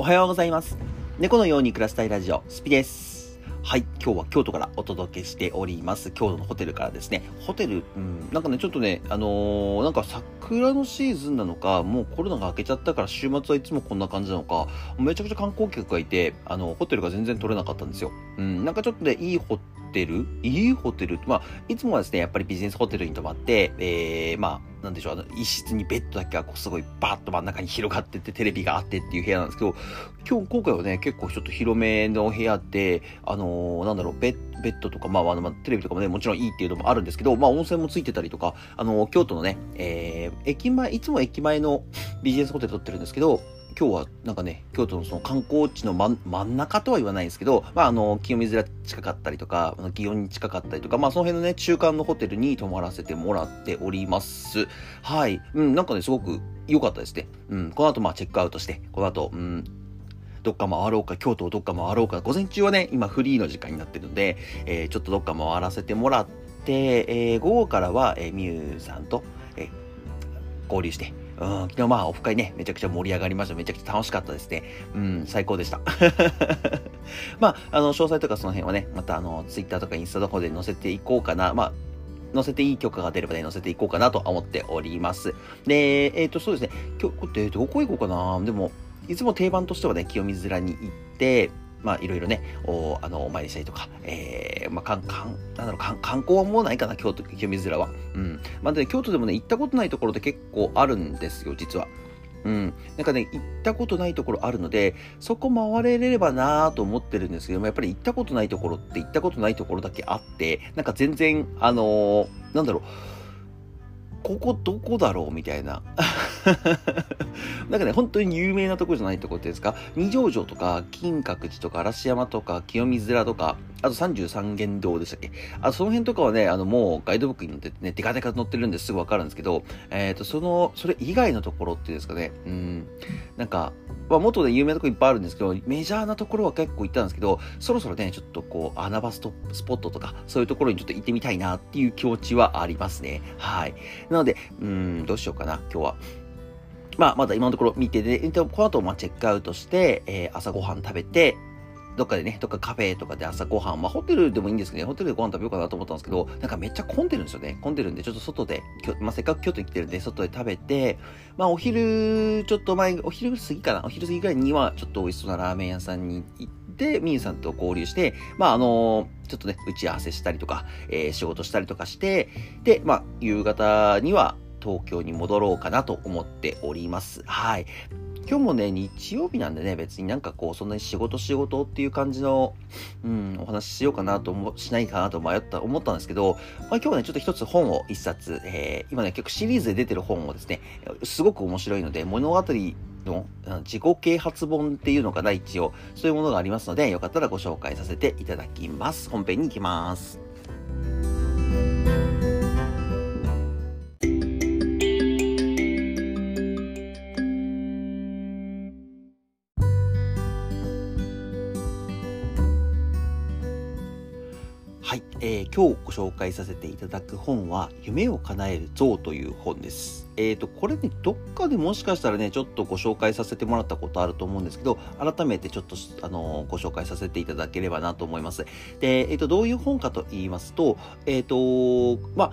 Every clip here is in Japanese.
おはようございます。猫のように暮らしたいラジオ、スピです。はい、今日は京都からお届けしております。京都のホテルからですね。ホテル、うん、なんかね、ちょっとね、あのーなんか桜のシーズンなのか、もうコロナが明けちゃったから週末はいつもこんな感じなのか、めちゃくちゃ観光客がいて、あの、ホテルが全然取れなかったんですよ。うん、なんかちょっとね、いいホテル？いいホテルまあ、いつもはですね、やっぱりビジネスホテルに泊まって、えー、まあ、なんでしょう、あの、一室にベッドだけがこうすごいバーッと真ん中に広がってて、テレビがあってっていう部屋なんですけど、今日、今回はね、結構ちょっと広めの部屋で、あのーなんだろう、ベッベッドとか、まあ、あの、まあ、テレビとかもね、もちろんいいっていうのもあるんですけど、まあ、温泉もついてたりとか、あの京都のね、えー、駅前、いつも駅前のビジネスホテル撮ってるんですけど、今日はなんかね、京都のその観光地の真ん真ん中とは言わないですけど、まあ、あの、清水寺近かったりとか、祇園に近かったりとか、まあ、その辺のね、中間のホテルに泊まらせてもらっております。はい。うん、なんかね、すごく良かったですね。うん、この後、まあ、チェックアウトして、この後、うん、どっか回ろうか、京都をどっか回ろうか、午前中はね、今フリーの時間になってるので、えーちょっとどっか回らせてもらって、えー午後からは、えー、みゆさんと、えー交流して、うん、昨日まあオフ会ね、めちゃくちゃ盛り上がりました。めちゃくちゃ楽しかったですね。うん、最高でした。まあ、あの、詳細とかその辺はね、またあの、ツイッターとかインスタとかで載せていこうかな。まあ、載せていい許可が出ればね、載せていこうかなと思っております。で、えっ、と、そうですね、今日、えーどこ行こうかな。でも、いつも定番としてはね、清水寺に行って、まあ、いろいろね、お、あの、お参りしたりとか、えー、まあ、かん、かん、なんだろう、かん観光はもうないかな、京都、清水寺は。うん。まあ、で、京都でもね、行ったことないところって結構あるんですよ、実は。うん。なんかね、行ったことないところあるので、そこ回れればなぁと思ってるんですけども、やっぱり行ったことないところって行ったことないところだけあって、なんか全然、あのーなんだろう、ここどこだろうみたいな。なんかね、本当に有名なとこじゃないとこってですか、二条城とか、金閣寺とか、嵐山とか、清水寺とか、あと三十三間堂でしたっけ？あその辺とかはね、あのもうガイドブックに載ってね、デカデカ載ってるんですぐわかるんですけど、えっ、と、その、それ以外のところっていうんですかね、うん、なんか、まあ、元で有名なとこいっぱいあるんですけど、メジャーなところは結構行ったんですけど、そろそろね、ちょっとこう、穴場ストスポットとか、そういうところにちょっと行ってみたいなっていう気持ちはありますね。はい。なので、うん、どうしようかな、今日は。まあ、まだ今のところ見てで、えっとこの後、まあ、チェックアウトして、えー朝ごはん食べて、どっかでね、どっかカフェとかで朝ごはん、まあホテルでもいいんですけどね、ホテルでご飯食べようかなと思ったんですけど、なんかめっちゃ混んでるんですよね。混んでるんで、ちょっと外で、きょまあせっかく京都に来てるんで、外で食べて、まあお昼、ちょっと前、お昼過ぎかな、お昼過ぎぐらいには、ちょっと美味しそうなラーメン屋さんに行って、みゆさんと交流して、まああのちょっとね、打ち合わせしたりとか、えー仕事したりとかして、で、まあ夕方には東京に戻ろうかなと思っております。はい。今日もね、日曜日なんでね、別になんかこう、そんなに仕事仕事っていう感じの、うん、お話ししようかなと思、しないかなと迷った、思ったんですけど、まあ今日はね、ちょっと一つ本を一冊、えー今ね、結構シリーズで出てる本をですね、すごく面白いので、物語の自己啓発本っていうのかな、一応、そういうものがありますので、よかったらご紹介させていただきます。本編に行きます。はい、えー今日ご紹介させていただく本は、夢を叶える像という本です。えっ、と、これね、どっかでもしかしたらね、ちょっとご紹介させてもらったことあると思うんですけど、改めてちょっと、あのご紹介させていただければなと思います。で、えっ、と、どういう本かと言いますと、えっ、と、まあ、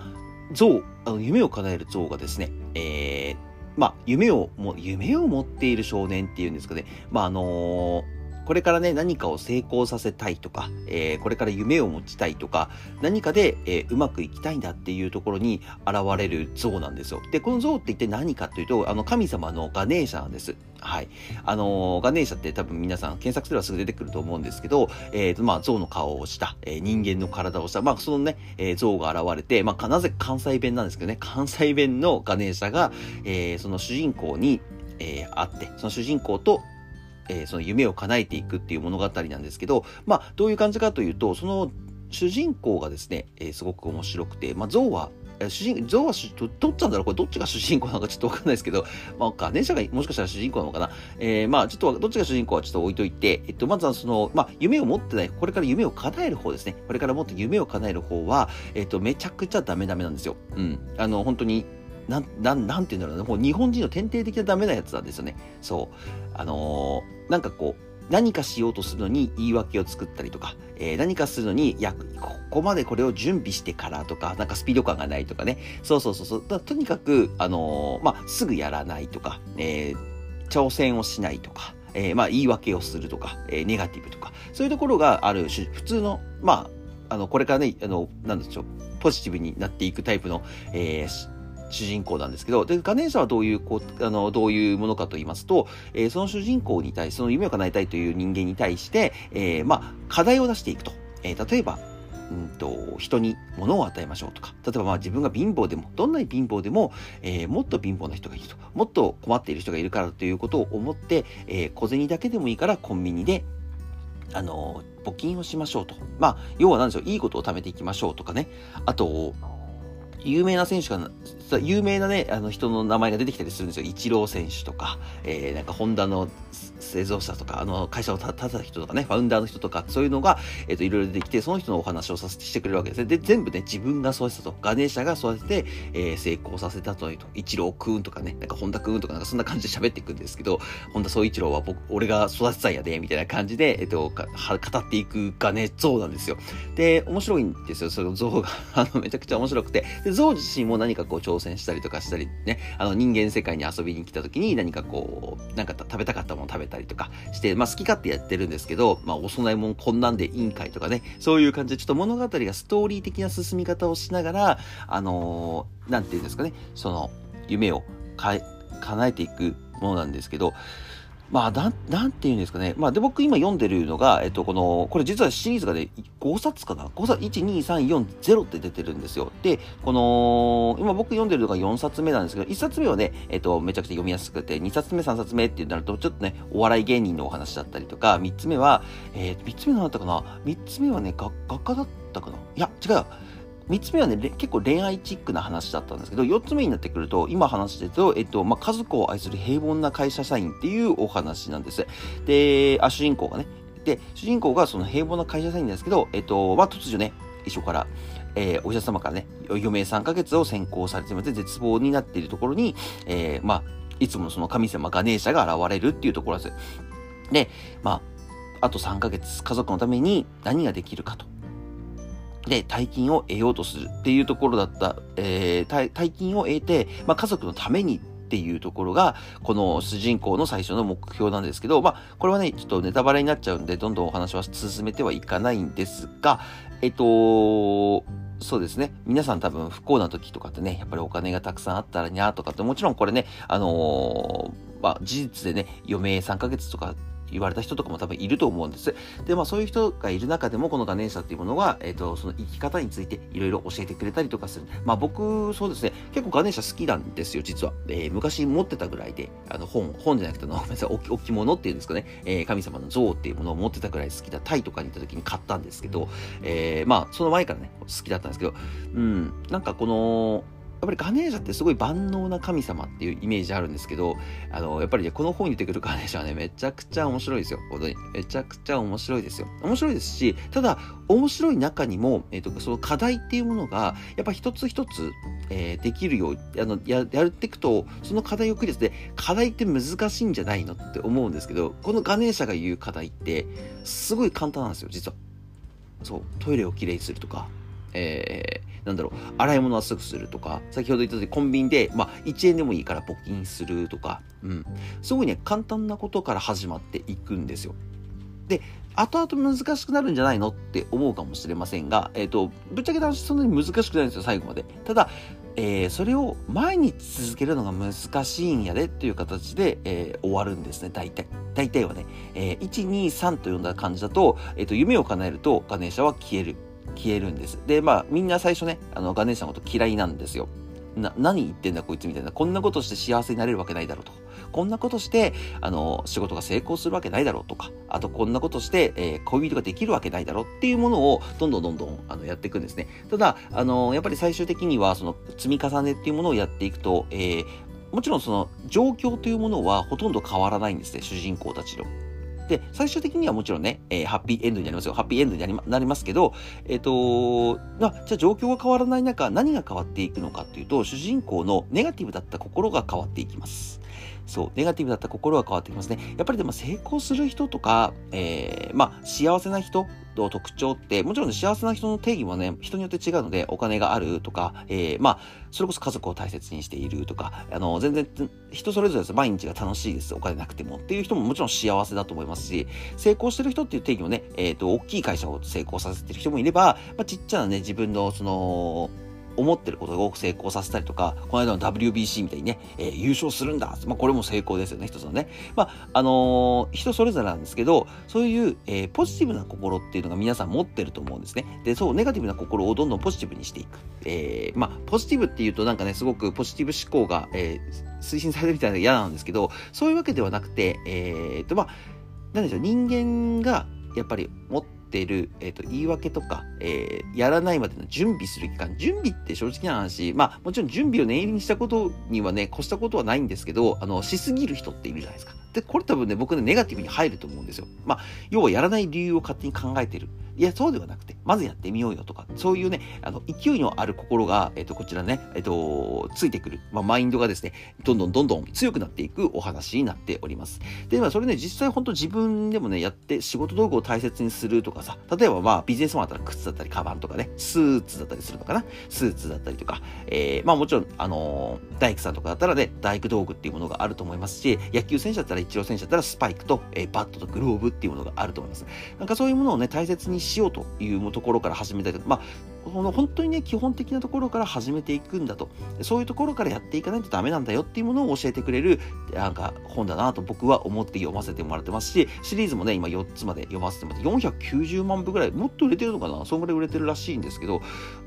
像、あの夢を叶える像がですね、えーまあ、夢をも、夢を持っている少年っていうんですかね、まあ、あのこれからね、何かを成功させたいとか、えーこれから夢を持ちたいとか、何かで、えーうまくいきたいんだっていうところに現れる像なんですよ。で、この像って一体何かというと、あの、神様のガネーシャなんです。はい。あのーガネーシャって多分皆さん検索すればすぐ出てくると思うんですけど、えーと、まあ、象の顔をした、えー人間の体をした、まあ、そのね、えー像が現れて、まあか、なぜ関西弁なんですけどね、関西弁のガネーシャが、えーその主人公に、えー会って、その主人公と、えーその夢を叶えていくっていう物語なんですけど、まあ、どういう感じかというと、その主人公がですね、えーすごく面白くて、まあ、象は、主人、象は主ど、どっちなんだろう？これどっちが主人公なのかちょっとわかんないですけど、まあ、ガネシャがもしかしたら主人公なのかな？えーまあ、ちょっと、どっちが主人公はちょっと置いといて、えっと、まずはその、まあ、夢を持ってない、これから夢を叶える方ですね。これからもっと夢を叶える方は、えっと、めちゃくちゃダメダメなんですよ。うん。あの、本当に、なん、なん、なんて言うんだろうな、もう日本人の天帝的なダメなやつなんですよね。そう。あのー、なんかこう、何かしようとするのに言い訳を作ったりとか、えー、何かするのに、いや、ここまでこれを準備してからとか、なんかスピード感がないとかね。そうそうそうそう。とにかく、あのー、まあ、すぐやらないとか、えー、挑戦をしないとか、えー、まあ、言い訳をするとか、えー、ネガティブとか、そういうところがある種、普通の、まあ、あの、これからね、あの、なんでしょう、ポジティブになっていくタイプの、えー、主人公なんですけど、で、ガネーシャはどういう、こう、あの、どういうものかと言いますと、えー、その主人公に対して、その夢を叶えたいという人間に対して、えー、まあ、課題を出していくと。えー、例えば、うんと、人に物を与えましょうとか、例えばまあ自分が貧乏でも、どんなに貧乏でも、えー、もっと貧乏な人がいると、もっと困っている人がいるからということを思って、えー、小銭だけでもいいからコンビニで、あの募金をしましょうと。まあ、要は何でしょう、いいことを貯めていきましょうとかね。あと、有名な選手が、有名なね、あの人の名前が出てきたりするんですよ。イチロー選手とか、えー、なんかホンダの製造者とか、あの会社を立てた人とかね、ファウンダーの人とか、そういうのが、えっ、ー、と、いろいろ出てきて、その人のお話をさせてしてくれるわけですね。で、全部ね、自分が育てたと。ガネーシャが育てて、えー、成功させたというと。イチローくんとかね、なんかホンダくんとか、なんかそんな感じで喋っていくんですけど、ホンダ総一郎は僕、俺が育てたんやで、みたいな感じで、えっ、ー、と、語っていくガネ像なんですよ。で、面白いんですよ。その像が、あの、めちゃくちゃ面白くて。で、象自身も何かこう挑戦したりとかしたりね、あの人間世界に遊びに来た時に何かこう、なんか食べたかったもの食べたりとかして、まあ好き勝手やってるんですけど、まあお供え物こんなんでいいんかいとかね、そういう感じでちょっと物語がストーリー的な進み方をしながら、あのー、なんていうんですかね、その夢をか叶えていくものなんですけど、まあ、なん、なんて言うんですかね。まあ、で、僕今読んでるのが、えっと、この、これ実はシリーズがね、5冊かな ?5 冊、1、2、3、4、0って出てるんですよ。で、この、今僕読んでるのが4冊目なんですけど、1冊目はね、えっと、めちゃくちゃ読みやすくて、2冊目、3冊目ってなると、ちょっとね、お笑い芸人のお話だったりとか、3つ目は、えー、3つ目何だったかな ?3 つ目はね、画家だったかな？いや、違う。3つ目はね、結構恋愛チックな話だったんですけど、4つ目になってくると、今話してると、えっと、まあ、家族を愛する平凡な会社社員っていうお話なんです。で、あ、主人公がね。で、主人公がその平凡な会社社員なんですけど、えっと、まあ、突如ね、一緒から、えー、お医者様からね、余命3ヶ月を先行されてまして、絶望になっているところに、えー、まあ、いつものその神様ガネーシャが現れるっていうところです。で、まあ、あと3ヶ月、家族のために何ができるかと。で、大金を得ようとするっていうところだった、えー、大金を得て、まあ、家族のためにっていうところが、この主人公の最初の目標なんですけど、まあ、これはね、ちょっとネタバレになっちゃうんで、どんどんお話は進めてはいかないんですが、えっと、そうですね。皆さん多分不幸な時とかってね、やっぱりお金がたくさんあったらにゃーとかって、もちろんこれね、あのー、まあ、事実でね、余命3ヶ月とか言われた人とかも多分いると思うんです。で、まあそういう人がいる中でも、このガネーシャっていうものは、えっ、ー、と、その生き方についていろいろ教えてくれたりとかする。まあ僕、そうですね、結構ガネーシャ好きなんですよ、実は。えー、昔持ってたぐらいで、あの本、本じゃなくての、ごめんなさい、置物っていうんですかね、えー、神様の像っていうものを持ってたぐらい好きだ。タイとかに行った時に買ったんですけど、えー、まあその前からね、好きだったんですけど、うん、なんかこの、やっぱりガネーシャってすごい万能な神様っていうイメージあるんですけど、あの、やっぱりね、この本に出てくるガネーシャはね、めちゃくちゃ面白いですよ。本当に。めちゃくちゃ面白いですよ。面白いですし、ただ、面白い中にも、えっ、ー、と、その課題っていうものが、やっぱ一つ一つ、えー、できるよう、あの、や、やっていくと、その課題をクリアして、課題って難しいんじゃないのって思うんですけど、このガネーシャが言う課題って、すごい簡単なんですよ、実は。そう、トイレをきれいにするとか、えー、なんだろう、洗い物はすぐするとか、先ほど言ったようにコンビニで、まあ、1円でもいいから募金するとか、うん。すごいね、簡単なことから始まっていくんですよ。で、後々難しくなるんじゃないのって思うかもしれませんが、えっ、ー、と、ぶっちゃけ話そんなに難しくないんですよ、最後まで。ただ、えー、それを毎日続けるのが難しいんやでっていう形で、えー、終わるんですね、大体。大体はね。えー、1、2、3と呼んだ感じだと、えっ、と、夢を叶えるとガネーシャは消える。消えるんです。で、まあ、みんな最初ね、あの、ガネーシャのこと嫌いなんですよ。な、何言ってんだこいつみたいな。こんなことして幸せになれるわけないだろうと。こんなことして、あの、仕事が成功するわけないだろうとか、あとこんなことして、えー、恋人ができるわけないだろうっていうものを、どんどんどんどん、あの、やっていくんですね。ただ、あの、やっぱり最終的には、その、積み重ねっていうものをやっていくと、えー、もちろんその、状況というものはほとんど変わらないんですね、主人公たちの。で、最終的にはもちろんね、えー、ハッピーエンドになりますよ。ハッピーエンドになりなりますけど、えっ、ー、とじゃあ状況が変わらない中、何が変わっていくのかっていうと、主人公のネガティブだった心が変わっていきます。そう、ネガティブだった心が変わってきますね。やっぱりでも成功する人とか、えー、まあ、幸せな人と特徴って、もちろん、ね、幸せな人の定義もね、人によって違うので、お金があるとか、えー、まあ、それこそ家族を大切にしているとか、あの、全然、人それぞれです。毎日が楽しいです。お金なくてもっていう人ももちろん幸せだと思いますし、成功してる人っていう定義もね、えっ、ー、と、大きい会社を成功させてる人もいれば、まあ、ちっちゃなね、自分の、その、思ってることを成功させたりとか、この間の WBC みたいにね、えー、優勝するんだ。まあ、これも成功ですよね、一つのね。まあ、あのー、人それぞれなんですけど、そういう、えー、ポジティブな心っていうのが皆さん持ってると思うんですね。で、そう、ネガティブな心をどんどんポジティブにしていく。えー、まあ、ポジティブっていうとなんかね、すごくポジティブ思考が、えー、推進されるみたいなのが嫌なんですけど、そういうわけではなくて、えー、と、まあ、なんでしょう、人間がやっぱり持ってってる、えっ、ー、と、言い訳とか、えー、やらないまでの準備する期間、準備って正直な話、まあ、もちろん準備を念入りにしたことにはね、越したことはないんですけど、あの、しすぎる人っているじゃないですか。で、これ多分ね、僕ね、ネガティブに入ると思うんですよ。まあ、要はやらない理由を勝手に考えてる。いや、そうではなくて、まずやってみようよとか、そういうね、あの、勢いのある心が、えっ、と、こちらね、えっ、と、ついてくる、まあ、マインドがですね、どんどんどんどん強くなっていくお話になっております。で、まあ、それね、実際本当自分でもね、やって仕事道具を大切にするとかさ、例えばまあ、ビジネスマンだったら靴だったり、カバンとかね、スーツだったりするのかな、スーツだったりとか、えー、まあもちろん、あのー、大工さんとかだったらね、大工道具っていうものがあると思いますし、野球選手だったら、一郎選手だったら、スパイクと、えー、バットとグローブっていうものがあると思います。なんかそういうものをね、大切にししようというところから始めたりまあ、この本当にね、基本的なところから始めていくんだと。そういうところからやっていかないとダメなんだよっていうものを教えてくれる、なんか本だなと僕は思って読ませてもらってますし、シリーズもね、今4つまで読ませてもらって、490万部ぐらい、もっと売れてるのかな？そんぐらい売れてるらしいんですけど、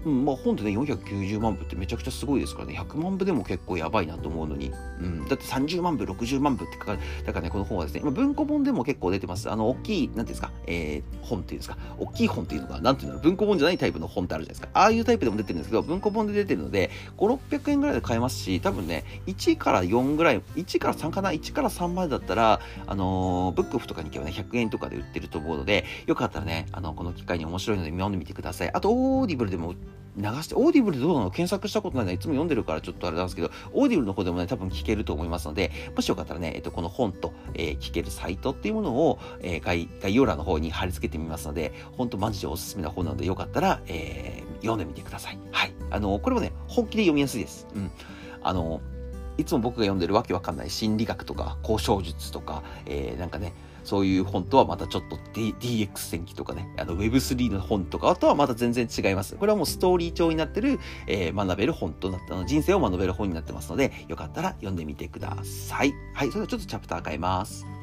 うん、まあ本でね、490万部ってめちゃくちゃすごいですからね、100万部でも結構やばいなと思うのに、うん、だって30万部、60万部って書かれ、だからね、この本はですね、まあ、文庫本でも結構出てます。あの、大きい、なんていうんですか、えー、本っていうんですか、大きい本っていうのが、な？んていうの、文庫本じゃないタイプの本ってあるじゃないですか。ああいうタイプでも出てるんですけど、文庫本で出てるので、5、600円ぐらいで買えますし、多分ね、1から4ぐらい、1から3かな ?1 から3までだったら、あのー、ブックオフとかに行けばね、100円とかで売ってると思うので、よかったらね、あの、この機会に面白いので読んでみてください。あと、 Audible でも流して、 Audible でどうなの？検索したことないの、いつも読んでるからちょっとあれなんですけど、 Audible の方でもね、多分聞けると思いますので、もしよかったらね、えっと、この本と、えー、聞けるサイトっていうものを、えー、概概要欄の方に貼り付けてみますので、本当マジでおすすめな本なので、よかったら、えー、読んでみてください。はい。あの、これもね、本気で読みやすいです。うん。あの、いつも僕が読んでるわけわかんない心理学とか交渉術とか、えー、なんかね、そういう本とはまたちょっと、D、DX 戦記とかね、あの Web3 の本とかとはまた全然違います。これはもうストーリー調になってる、えー、学べる本となった、の人生を学べる本になってますので、よかったら読んでみてください。はい、それではちょっとチャプター変えます。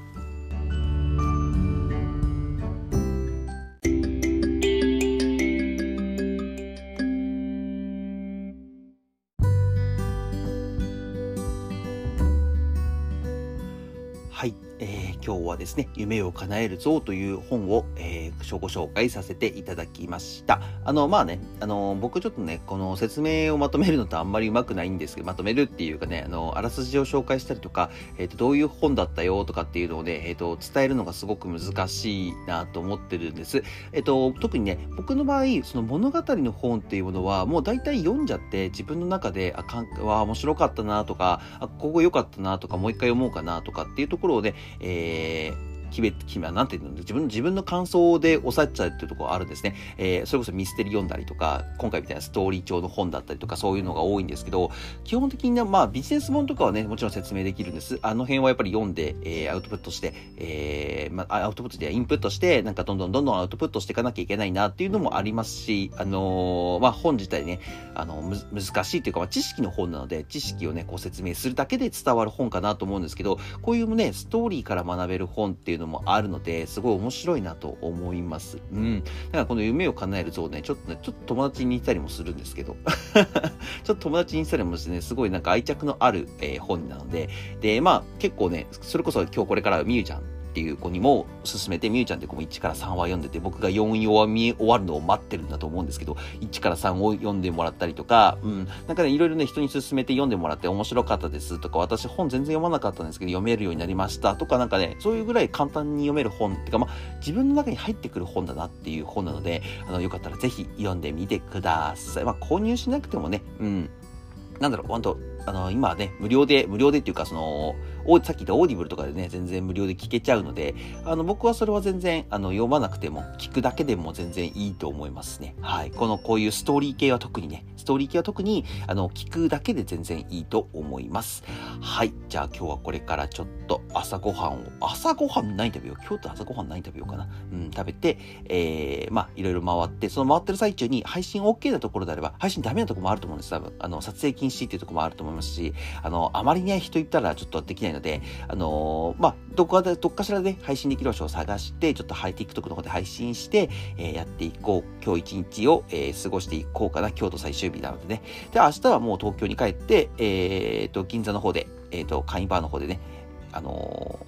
ですね、夢を叶えるぞという本を、えー、ご紹介させていただきました。あの、まあね、あの、僕ちょっとね、この説明をまとめるのとあんまりうまくないんですけど、まとめるっていうかね、あの、あらすじを紹介したりとか、えっ、ー、と、どういう本だったよとかっていうのをね、えっ、ー、と、伝えるのがすごく難しいなと思ってるんです。えっ、と、特にね、僕の場合、その物語の本っていうものは、もう大体読んじゃって、自分の中で、あ、かん、わ、面白かったなとか、あ、ここ良かったなとか、もう一回読もうかなとかっていうところをね、えー決め、決め、なんていうの、自分の、自分の感想で抑えちゃうっていうところあるんですね。えー、それこそミステリー読んだりとか、今回みたいなストーリー調の本だったりとか、そういうのが多いんですけど、基本的には、まあ、ビジネス本とかはね、もちろん説明できるんです。あの辺はやっぱり読んで、えー、アウトプットして、えー、まあ、アウトプットでインプットして、なんかどんどんどんどんアウトプットしていかなきゃいけないなっていうのもありますし、あのー、まあ、本自体ね、あの、む、難しいというか、まあ、知識の本なので、知識をね、こう説明するだけで伝わる本かなと思うんですけど、こういうね、ストーリーから学べる本っていうのもあるので、すごい面白いなと思います。うん。だからこの夢を叶える像ね、ちょっとね、ちょっと友達に似たりもするんですけど、ちょっと友達に似たりもしてね、すごいなんか愛着のある、えー、本なので、で、まあ結構ね、それこそ今日これからみゆちゃんっていう子にも勧めて、みゆちゃんって子も1から3話読んでて、僕が4話見終わるのを待ってるんだと思うんですけど、1から3を読んでもらったりとか、うん、なんかね、いろいろね、人に勧めて読んでもらって面白かったですとか、私本全然読まなかったんですけど、読めるようになりましたとか、なんかね、そういうぐらい簡単に読める本っていうか、まあ、自分の中に入ってくる本だなっていう本なので、あの、よかったらぜひ読んでみてください。まあ、購入しなくてもね、うん、なんだろう、本当あの、今はね、無料で、無料でっていうか、その、さっき言った Audible とかでね、全然無料で聞けちゃうので、あの、僕はそれは全然、あの、読まなくても、聞くだけでも全然いいと思いますね。はい。この、こういうストーリー系は特にね、トーリー系は特に、あの、聞くだけで全然いいと思います。はい。じゃあ今日はこれからちょっと朝ごはんを、朝ごはん何食べよう今日と朝ごはん何食べようかなうん、食べて、えー、まあ、いろいろ回って、その回ってる最中に配信 OK なところであれば、配信ダメなとこもあると思うんです。多分、あの、撮影禁止っていうとこもあると思いますし、あの、あまりね、人言ったらちょっとできないので、あのー、まあ、どこかで、どっかしらで配信できる場所を探して、ちょっと TikTok の方で配信して、えー、やっていこう。今日一日を、えー、過ごしていこうかな。京都最終日なのでね。で、明日はもう東京に帰って、えっ、と、銀座の方で、えっ、と、会員バーの方でね、あの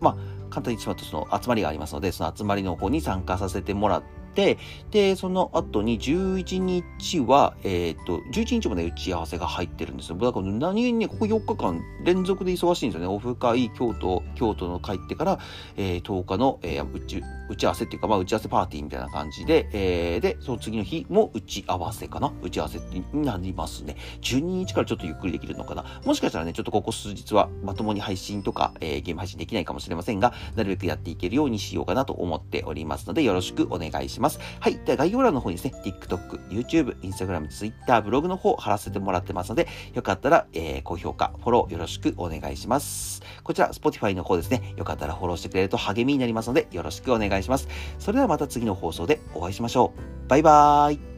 まあ、簡単に言ってしまうとその集まりがありますので、その集まりの方に参加させてもらって、で、その後に11日は、えっ、ー、と、11日もね、打ち合わせが入ってるんですよ。だから何にね、ここ4日間連続で忙しいんですよね。オフ会、京都、京都の帰ってから、えー、10日の、えー、打ち、打ち合わせっていうか、まあ、打ち合わせパーティーみたいな感じで、えー、で、その次の日も打ち合わせかな打ち合わせになりますね。12日からちょっとゆっくりできるのかなもしかしたらね、ちょっとここ数日はまともに配信とか、えー、ゲーム配信できないかもしれませんが、なるべくやっていけるようにしようかなと思っておりますので、よろしくお願いしますます。はい。では概要欄の方にですね、TikTok、YouTube、Instagram、Twitter、ブログの方貼らせてもらってますので、よかったら、えー、高評価、フォローよろしくお願いします。こちら、Spotify の方ですね、よかったらフォローしてくれると励みになりますので、よろしくお願いします。それではまた次の放送でお会いしましょう。バイバーイ。